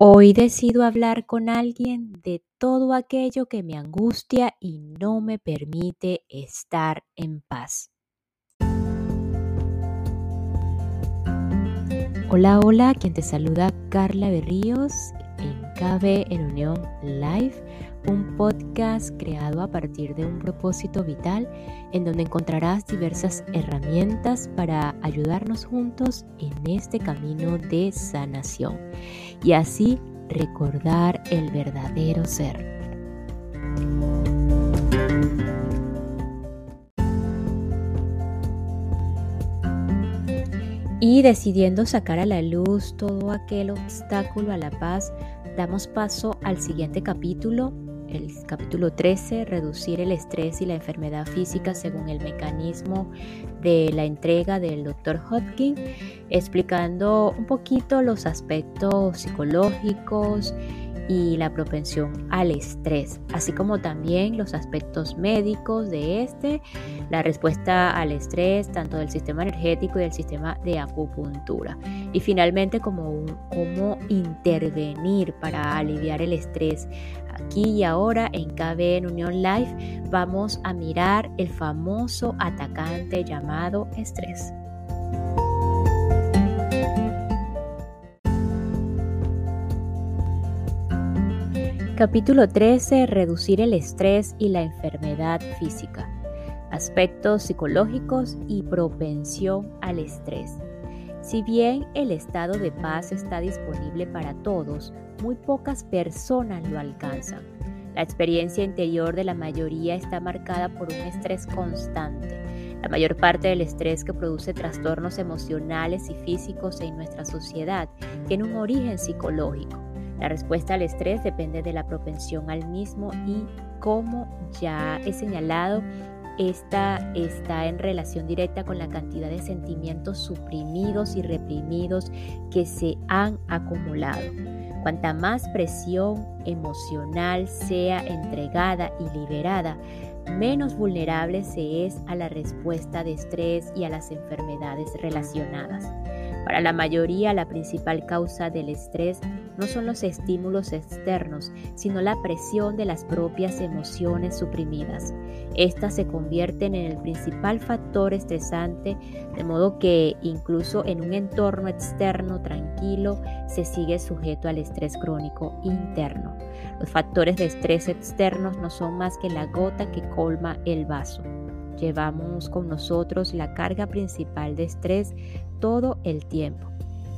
Hoy decido hablar con alguien de todo aquello que me angustia y no me permite estar en paz. Hola, hola, quien te saluda Carla Berríos en KB en Unión Live, un podcast creado a partir de un propósito vital en donde encontrarás diversas herramientas para ayudarnos juntos en este camino de sanación y así recordar el verdadero ser. Y decidiendo sacar a la luz todo aquel obstáculo a la paz, damos paso al siguiente capítulo el capítulo 13, reducir el estrés y la enfermedad física según el mecanismo de la entrega del Dr. Hodgkin, explicando un poquito los aspectos psicológicos y la propensión al estrés, así como también los aspectos médicos de este, la respuesta al estrés tanto del sistema energético y del sistema de acupuntura. Y finalmente, cómo intervenir para aliviar el estrés. Aquí y ahora en KB en Unión Live vamos a mirar el famoso atacante llamado estrés. Capítulo 13. Reducir el estrés y la enfermedad física. Aspectos psicológicos y propensión al estrés. Si bien el estado de paz está disponible para todos, muy pocas personas lo alcanzan. La experiencia interior de la mayoría está marcada por un estrés constante. La mayor parte del estrés que produce trastornos emocionales y físicos en nuestra sociedad tiene un origen psicológico. La respuesta al estrés depende de la propensión al mismo y, como ya he señalado, esta está en relación directa con la cantidad de sentimientos suprimidos y reprimidos que se han acumulado. Cuanta más presión emocional sea entregada y liberada, menos vulnerable se es a la respuesta de estrés y a las enfermedades relacionadas. Para la mayoría, la principal causa del estrés no son los estímulos externos, sino la presión de las propias emociones suprimidas. Estas se convierten en el principal factor estresante, de modo que incluso en un entorno externo tranquilo se sigue sujeto al estrés crónico interno. Los factores de estrés externos no son más que la gota que colma el vaso. Llevamos con nosotros la carga principal de estrés todo el tiempo.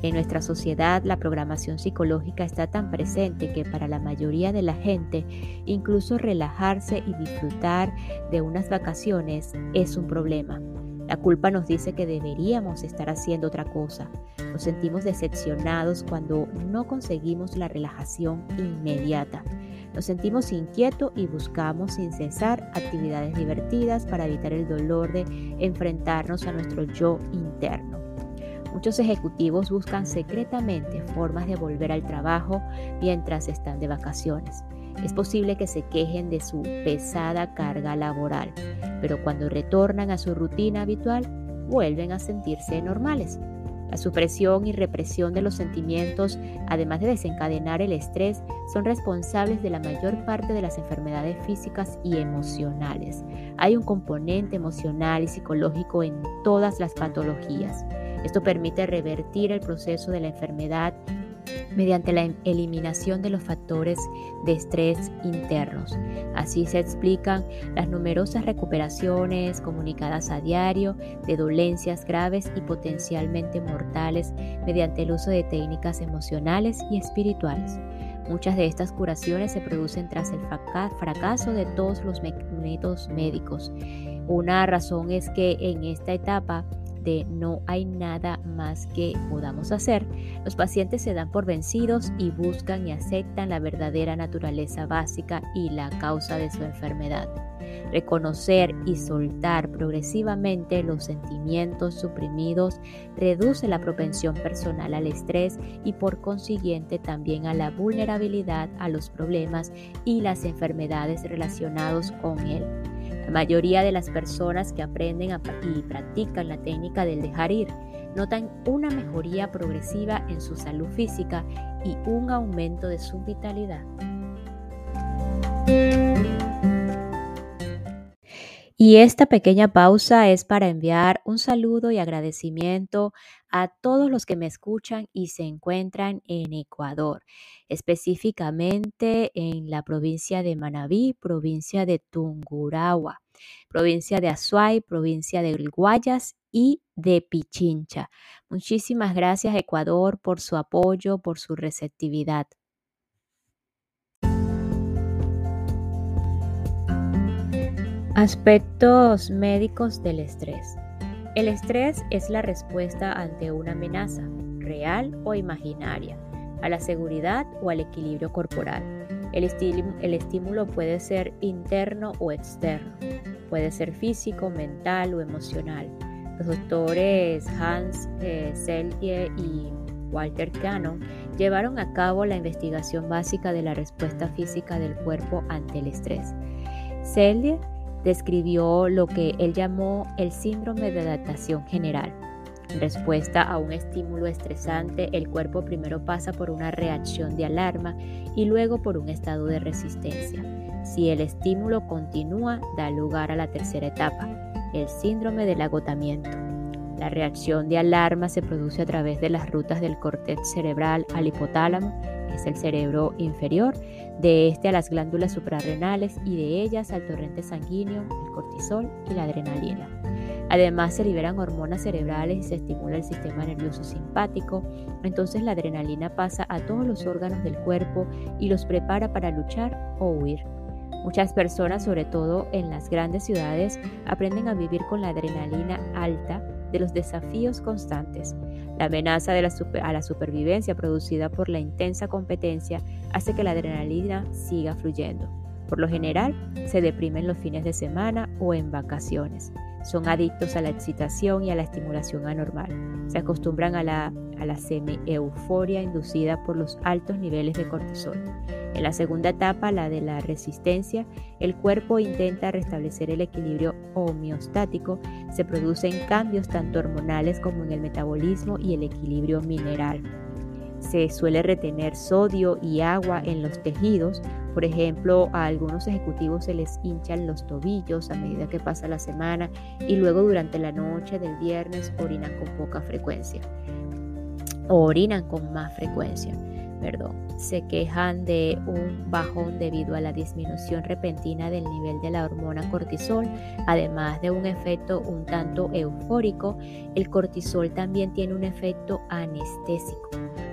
En nuestra sociedad la programación psicológica está tan presente que para la mayoría de la gente incluso relajarse y disfrutar de unas vacaciones es un problema. La culpa nos dice que deberíamos estar haciendo otra cosa. Nos sentimos decepcionados cuando no conseguimos la relajación inmediata. Nos sentimos inquietos y buscamos sin cesar actividades divertidas para evitar el dolor de enfrentarnos a nuestro yo interno. Muchos ejecutivos buscan secretamente formas de volver al trabajo mientras están de vacaciones. Es posible que se quejen de su pesada carga laboral, pero cuando retornan a su rutina habitual, vuelven a sentirse normales. La supresión y represión de los sentimientos, además de desencadenar el estrés, son responsables de la mayor parte de las enfermedades físicas y emocionales. Hay un componente emocional y psicológico en todas las patologías. Esto permite revertir el proceso de la enfermedad mediante la eliminación de los factores de estrés internos. Así se explican las numerosas recuperaciones comunicadas a diario de dolencias graves y potencialmente mortales mediante el uso de técnicas emocionales y espirituales. Muchas de estas curaciones se producen tras el fracaso de todos los métodos médicos. Una razón es que en esta etapa de no hay nada más que podamos hacer, los pacientes se dan por vencidos y buscan y aceptan la verdadera naturaleza básica y la causa de su enfermedad. Reconocer y soltar progresivamente los sentimientos suprimidos reduce la propensión personal al estrés y por consiguiente también a la vulnerabilidad a los problemas y las enfermedades relacionados con él. Mayoría de las personas que aprenden y practican la técnica del dejar ir notan una mejoría progresiva en su salud física y un aumento de su vitalidad. Y esta pequeña pausa es para enviar un saludo y agradecimiento a todos los que me escuchan y se encuentran en Ecuador, específicamente en la provincia de Manabí, provincia de Tungurahua, provincia de Azuay, provincia de Guayas y de Pichincha. Muchísimas gracias Ecuador por su apoyo, por su receptividad. Aspectos médicos del estrés. El estrés es la respuesta ante una amenaza, real o imaginaria, a la seguridad o al equilibrio corporal. El, estímulo puede ser interno o externo, puede ser físico, mental o emocional. Los doctores Hans eh, Selye y Walter Cannon llevaron a cabo la investigación básica de la respuesta física del cuerpo ante el estrés. Selye describió lo que él llamó el síndrome de adaptación general. En respuesta a un estímulo estresante, el cuerpo primero pasa por una reacción de alarma y luego por un estado de resistencia. Si el estímulo continúa, da lugar a la tercera etapa, el síndrome del agotamiento. La reacción de alarma se produce a través de las rutas del cortex cerebral al hipotálamo, es el cerebro inferior, de este a las glándulas suprarrenales y de ellas al torrente sanguíneo, el cortisol y la adrenalina. Además se liberan hormonas cerebrales y se estimula el sistema nervioso simpático, entonces la adrenalina pasa a todos los órganos del cuerpo y los prepara para luchar o huir. Muchas personas, sobre todo en las grandes ciudades, aprenden a vivir con la adrenalina alta de los desafíos constantes. La amenaza de la a la supervivencia producida por la intensa competencia hace que la adrenalina siga fluyendo. Por lo general, se deprimen los fines de semana o en vacaciones. Son adictos a la excitación y a la estimulación anormal. Se acostumbran a la, a la semi-euforia inducida por los altos niveles de cortisol. En la segunda etapa, la de la resistencia, el cuerpo intenta restablecer el equilibrio homeostático. Se producen cambios tanto hormonales como en el metabolismo y el equilibrio mineral. Se suele retener sodio y agua en los tejidos. Por ejemplo, a algunos ejecutivos se les hinchan los tobillos a medida que pasa la semana y luego durante la noche del viernes orinan con poca frecuencia o orinan con más frecuencia perdón, se quejan de un bajón debido a la disminución repentina del nivel de la hormona cortisol, además de un efecto un tanto eufórico, el cortisol también tiene un efecto anestésico.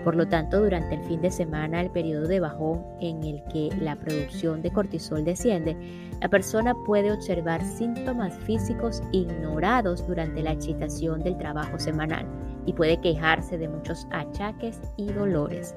Por lo tanto, durante el fin de semana, el periodo de bajón en el que la producción de cortisol desciende, la persona puede observar síntomas físicos ignorados durante la excitación del trabajo semanal y puede quejarse de muchos achaques y dolores.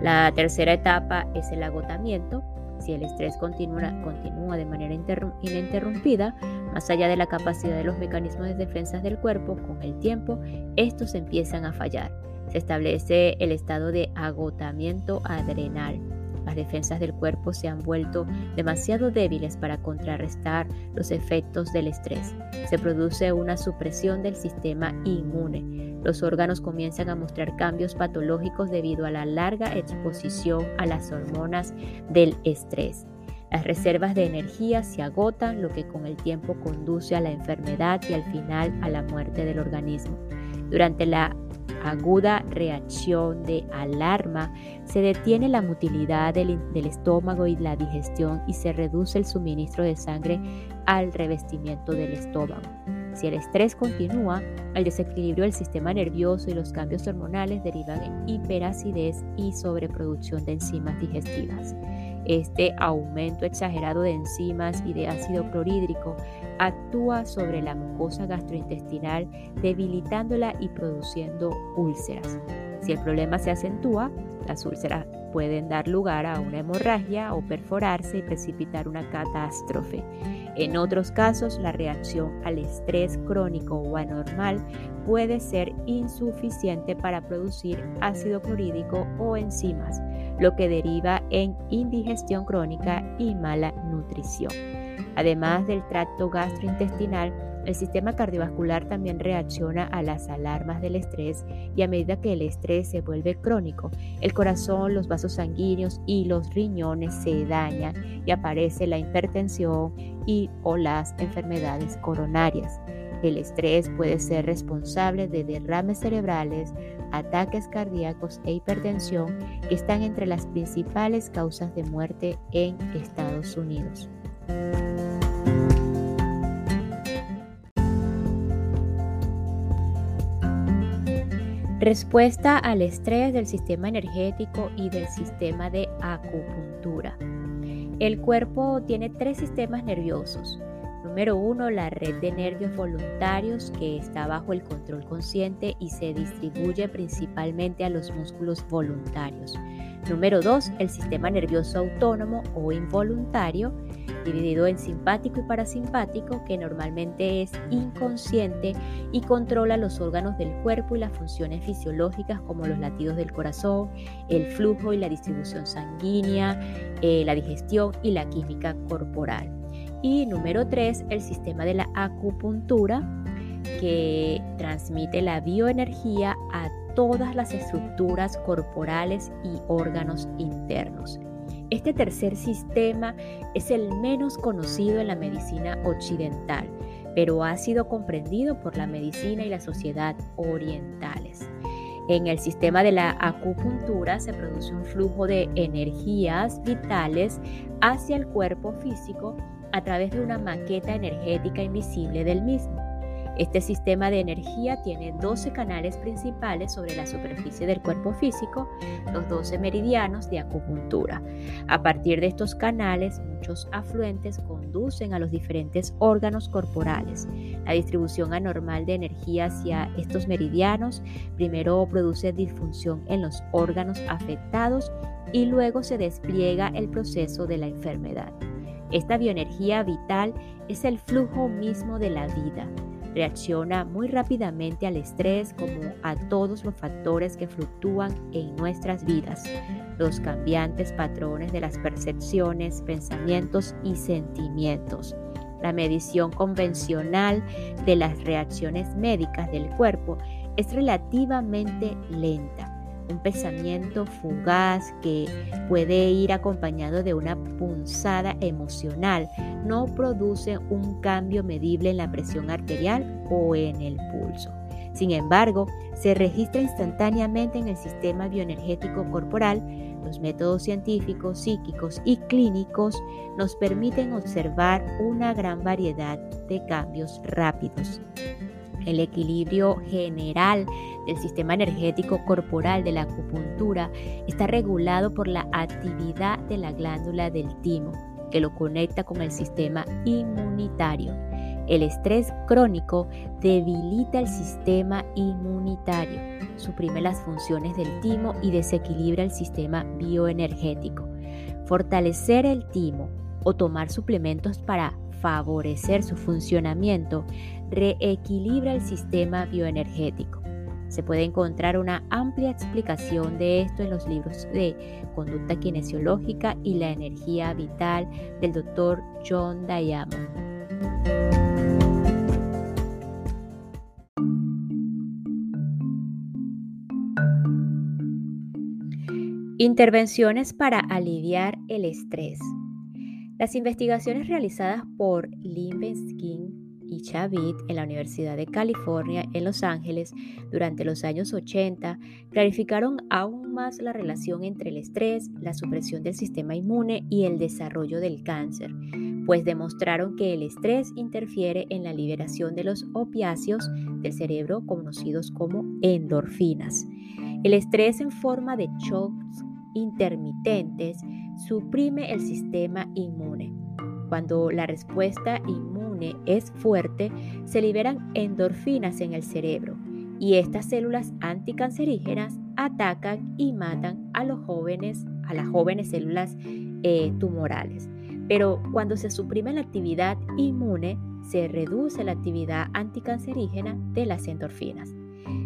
La tercera etapa es el agotamiento. Si el estrés continúa, de manera ininterrumpida, más allá de la capacidad de los mecanismos de defensa del cuerpo, con el tiempo, estos empiezan a fallar. Se establece el estado de agotamiento adrenal. Las defensas del cuerpo se han vuelto demasiado débiles para contrarrestar los efectos del estrés. Se produce una supresión del sistema inmune los órganos comienzan a mostrar cambios patológicos debido a la larga exposición a las hormonas del estrés. Las reservas de energía se agotan, lo que con el tiempo conduce a la enfermedad y al final a la muerte del organismo. Durante la aguda reacción de alarma, se detiene la motilidad del, del, estómago y la digestión y se reduce el suministro de sangre al revestimiento del estómago. Si el estrés continúa, el desequilibrio del sistema nervioso y los cambios hormonales derivan en hiperacidez y sobreproducción de enzimas digestivas. Este aumento exagerado de enzimas y de ácido clorhídrico actúa sobre la mucosa gastrointestinal, debilitándola y produciendo úlceras. Si el problema se acentúa, las úlceras pueden dar lugar a una hemorragia o perforarse y precipitar una catástrofe. En otros casos, la reacción al estrés crónico o anormal puede ser insuficiente para producir ácido clorhídrico o enzimas, lo que deriva en indigestión crónica y mala nutrición. Además del tracto gastrointestinal, El sistema cardiovascular también reacciona a las alarmas del estrés y a medida que el estrés se vuelve crónico, el corazón, los vasos sanguíneos y los riñones se dañan y aparece la hipertensión y o las enfermedades coronarias. El estrés puede ser responsable de derrames cerebrales, ataques cardíacos e hipertensión que están entre las principales causas de muerte en Estados Unidos. Respuesta al estrés del sistema energético y del sistema de acupuntura. El cuerpo tiene tres sistemas nerviosos. Número uno, la red de nervios voluntarios que está bajo el control consciente y se distribuye principalmente a los músculos voluntarios. Número dos, el sistema nervioso autónomo o involuntario dividido en simpático y parasimpático, que normalmente es inconsciente y controla los órganos del cuerpo y las funciones fisiológicas como los latidos del corazón, el flujo y la distribución sanguínea, eh, la digestión y la química corporal. Y número 3, el sistema de la acupuntura, que transmite la bioenergía a todas las estructuras corporales y órganos internos. Este tercer sistema es el menos conocido en la medicina occidental, pero ha sido comprendido por la medicina y la sociedad orientales. En el sistema de la acupuntura se produce un flujo de energías vitales hacia el cuerpo físico a través de una maqueta energética invisible del mismo. Este sistema de energía tiene 12 canales principales sobre la superficie del cuerpo físico, los 12 meridianos de acupuntura. A partir de estos canales, muchos afluentes conducen a los diferentes órganos corporales. La distribución anormal de energía hacia estos meridianos primero produce disfunción en los órganos afectados y luego se despliega el proceso de la enfermedad. Esta bioenergía vital es el flujo mismo de la vida. Reacciona muy rápidamente al estrés como a todos los factores que fluctúan en nuestras vidas, los cambiantes patrones de las percepciones, pensamientos y sentimientos. La medición convencional de las reacciones médicas del cuerpo es relativamente lenta un pensamiento fugaz que puede ir acompañado de una punzada emocional, no produce un cambio medible en la presión arterial o en el pulso. Sin embargo, se registra instantáneamente en el sistema bioenergético corporal. Los métodos científicos, psíquicos y clínicos nos permiten observar una gran variedad de cambios rápidos. El equilibrio general del sistema energético corporal de la acupuntura está regulado por la actividad de la glándula del timo, que lo conecta con el sistema inmunitario. El estrés crónico debilita el sistema inmunitario, suprime las funciones del timo y desequilibra el sistema bioenergético. Fortalecer el timo o tomar suplementos para favorecer su funcionamiento reequilibra el sistema bioenergético. Se puede encontrar una amplia explicación de esto en los libros de Conducta Kinesiológica y la Energía Vital del Dr. John Diamond. Intervenciones para aliviar el estrés. Las investigaciones realizadas por Limbenskin y Chavit en la Universidad de California en Los Ángeles durante los años 80 clarificaron aún más la relación entre el estrés, la supresión del sistema inmune y el desarrollo del cáncer, pues demostraron que el estrés interfiere en la liberación de los opiáceos del cerebro conocidos como endorfinas. El estrés en forma de shocks intermitentes suprime el sistema inmune. Cuando la respuesta inmune es fuerte, se liberan endorfinas en el cerebro y estas células anticancerígenas atacan y matan a los jóvenes, a las jóvenes células eh, tumorales. Pero cuando se suprime la actividad inmune, se reduce la actividad anticancerígena de las endorfinas.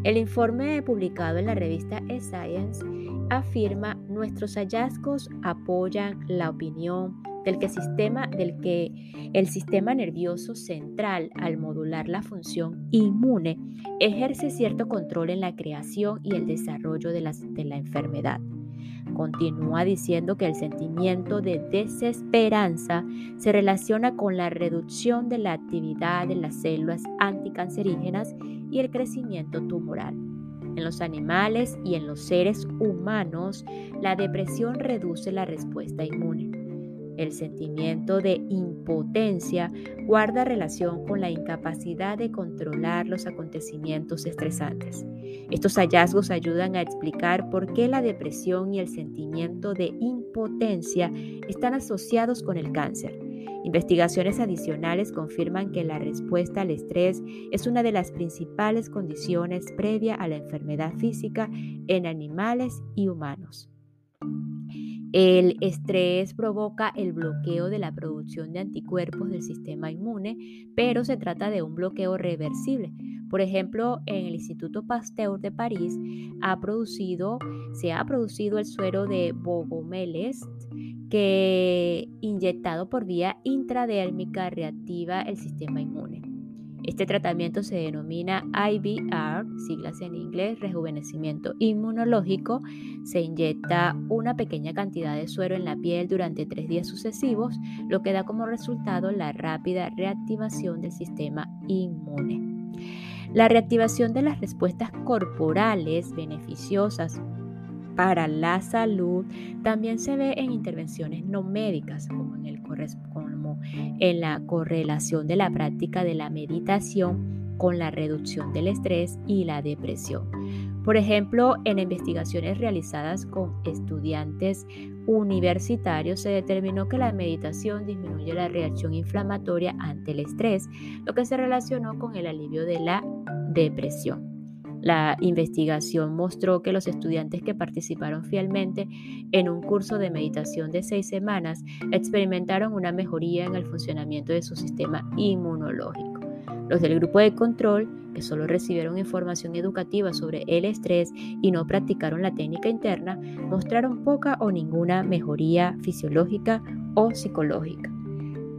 El informe publicado en la revista Science afirma nuestros hallazgos apoyan la opinión del que, el sistema nervioso central, al modular la función inmune, ejerce cierto control en la creación y el desarrollo de, de la enfermedad. Continúa diciendo que el sentimiento de desesperanza se relaciona con la reducción de la actividad de las células anticancerígenas y el crecimiento tumoral. En los animales y en los seres humanos, la depresión reduce la respuesta inmune. El sentimiento de impotencia guarda relación con la incapacidad de controlar los acontecimientos estresantes. Estos hallazgos ayudan a explicar por qué la depresión y el sentimiento de impotencia están asociados con el cáncer. Investigaciones adicionales confirman que la respuesta al estrés es una de las principales condiciones previa a la enfermedad física en animales y humanos. El estrés provoca el bloqueo de la producción de anticuerpos del sistema inmune, pero se trata de un bloqueo reversible. Por ejemplo, en el Instituto Pasteur de París ha producido, se ha producido el suero de Bogomélez que inyectado por vía intradérmica reactiva el sistema inmune. Este tratamiento se denomina IVR, siglas en inglés, rejuvenecimiento inmunológico. Se inyecta una pequeña cantidad de suero en la piel durante tres días sucesivos, lo que da como resultado la rápida reactivación del sistema inmune. La reactivación de las respuestas corporales beneficiosas para la salud también se ve en intervenciones no médicas, como en, la correlación de la práctica de la meditación con la reducción del estrés y la depresión. Por ejemplo, en investigaciones realizadas con estudiantes universitarios se determinó que la meditación disminuye la reacción inflamatoria ante el estrés, lo que se relacionó con el alivio de la depresión. La investigación mostró que los estudiantes que participaron fielmente en un curso de meditación de seis semanas experimentaron una mejoría en el funcionamiento de su sistema inmunológico. Los del grupo de control, que solo recibieron información educativa sobre el estrés y no practicaron la técnica interna, mostraron poca o ninguna mejoría fisiológica o psicológica.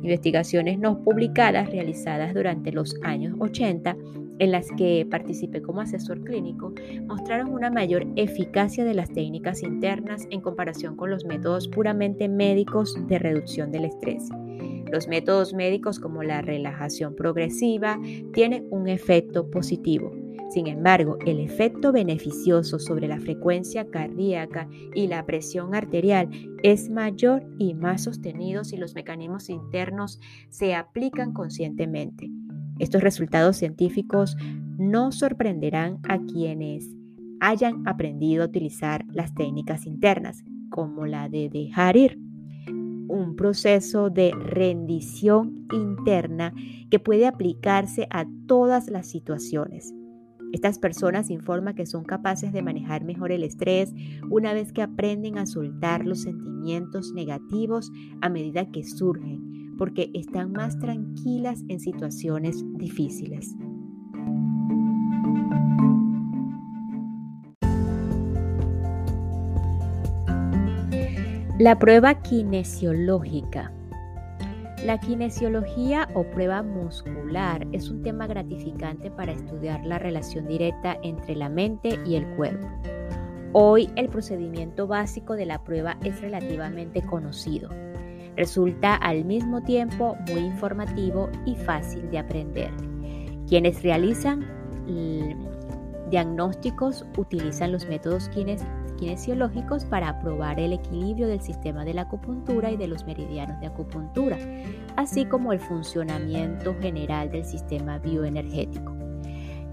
Investigaciones no publicadas realizadas durante los años 80 en las que participé como asesor clínico mostraron una mayor eficacia de las técnicas internas en comparación con los métodos puramente médicos de reducción del estrés. Los métodos médicos como la relajación progresiva tienen un efecto positivo. Sin embargo, el efecto beneficioso sobre la frecuencia cardíaca y la presión arterial es mayor y más sostenido si los mecanismos internos se aplican conscientemente. Estos resultados científicos no sorprenderán a quienes hayan aprendido a utilizar las técnicas internas, como la de dejar ir, un proceso de rendición interna que puede aplicarse a todas las situaciones. Estas personas informan que son capaces de manejar mejor el estrés una vez que aprenden a soltar los sentimientos negativos a medida que surgen porque están más tranquilas en situaciones difíciles. La prueba kinesiológica. La kinesiología o prueba muscular es un tema gratificante para estudiar la relación directa entre la mente y el cuerpo. Hoy el procedimiento básico de la prueba es relativamente conocido, Resulta al mismo tiempo muy informativo y fácil de aprender. Quienes realizan diagnósticos utilizan los métodos kinesiológicos para probar el equilibrio del sistema de la acupuntura y de los meridianos de acupuntura, así como el funcionamiento general del sistema bioenergético.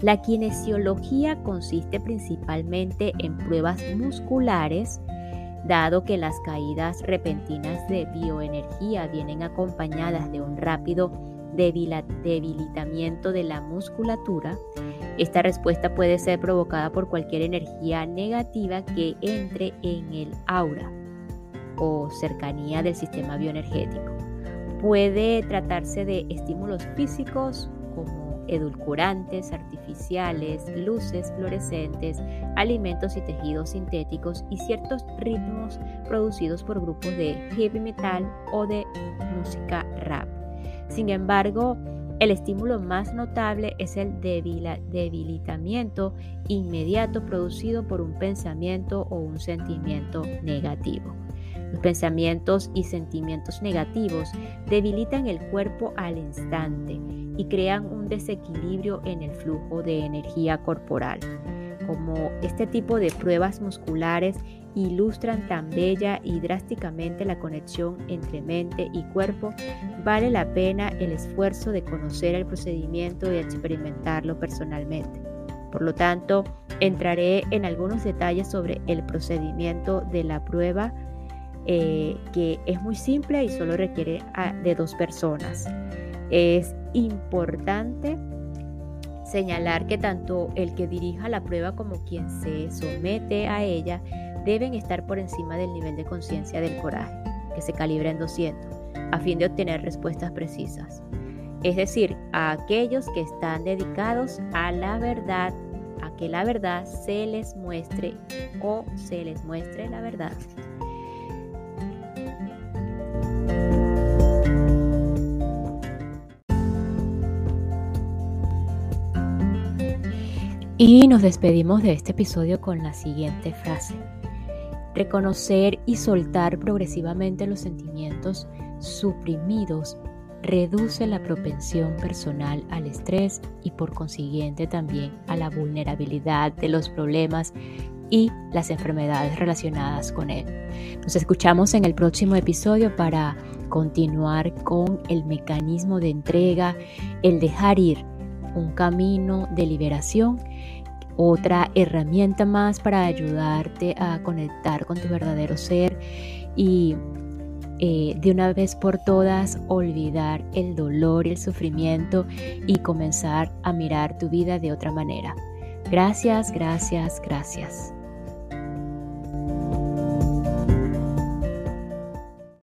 La kinesiología consiste principalmente en pruebas musculares, Dado que las caídas repentinas de bioenergía vienen acompañadas de un rápido debilitamiento de la musculatura, esta respuesta puede ser provocada por cualquier energía negativa que entre en el aura o cercanía del sistema bioenergético. Puede tratarse de estímulos físicos edulcorantes artificiales, luces fluorescentes, alimentos y tejidos sintéticos y ciertos ritmos producidos por grupos de heavy metal o de música rap. Sin embargo, el estímulo más notable es el debilitamiento inmediato producido por un pensamiento o un sentimiento negativo. Los pensamientos y sentimientos negativos debilitan el cuerpo al instante y crean un desequilibrio en el flujo de energía corporal. Como este tipo de pruebas musculares ilustran tan bella y drásticamente la conexión entre mente y cuerpo, vale la pena el esfuerzo de conocer el procedimiento y experimentarlo personalmente. Por lo tanto, entraré en algunos detalles sobre el procedimiento de la prueba, eh, que es muy simple y solo requiere ah, de dos personas. Es importante señalar que tanto el que dirija la prueba como quien se somete a ella deben estar por encima del nivel de conciencia del coraje, que se calibra en 200, a fin de obtener respuestas precisas. Es decir, a aquellos que están dedicados a la verdad, a que la verdad se les muestre o se les muestre la verdad. Y nos despedimos de este episodio con la siguiente frase. Reconocer y soltar progresivamente los sentimientos suprimidos reduce la propensión personal al estrés y por consiguiente también a la vulnerabilidad de los problemas y las enfermedades relacionadas con él. Nos escuchamos en el próximo episodio para continuar con el mecanismo de entrega, el dejar ir, un camino de liberación otra herramienta más para ayudarte a conectar con tu verdadero ser y eh, de una vez por todas olvidar el dolor y el sufrimiento y comenzar a mirar tu vida de otra manera. Gracias, gracias, gracias.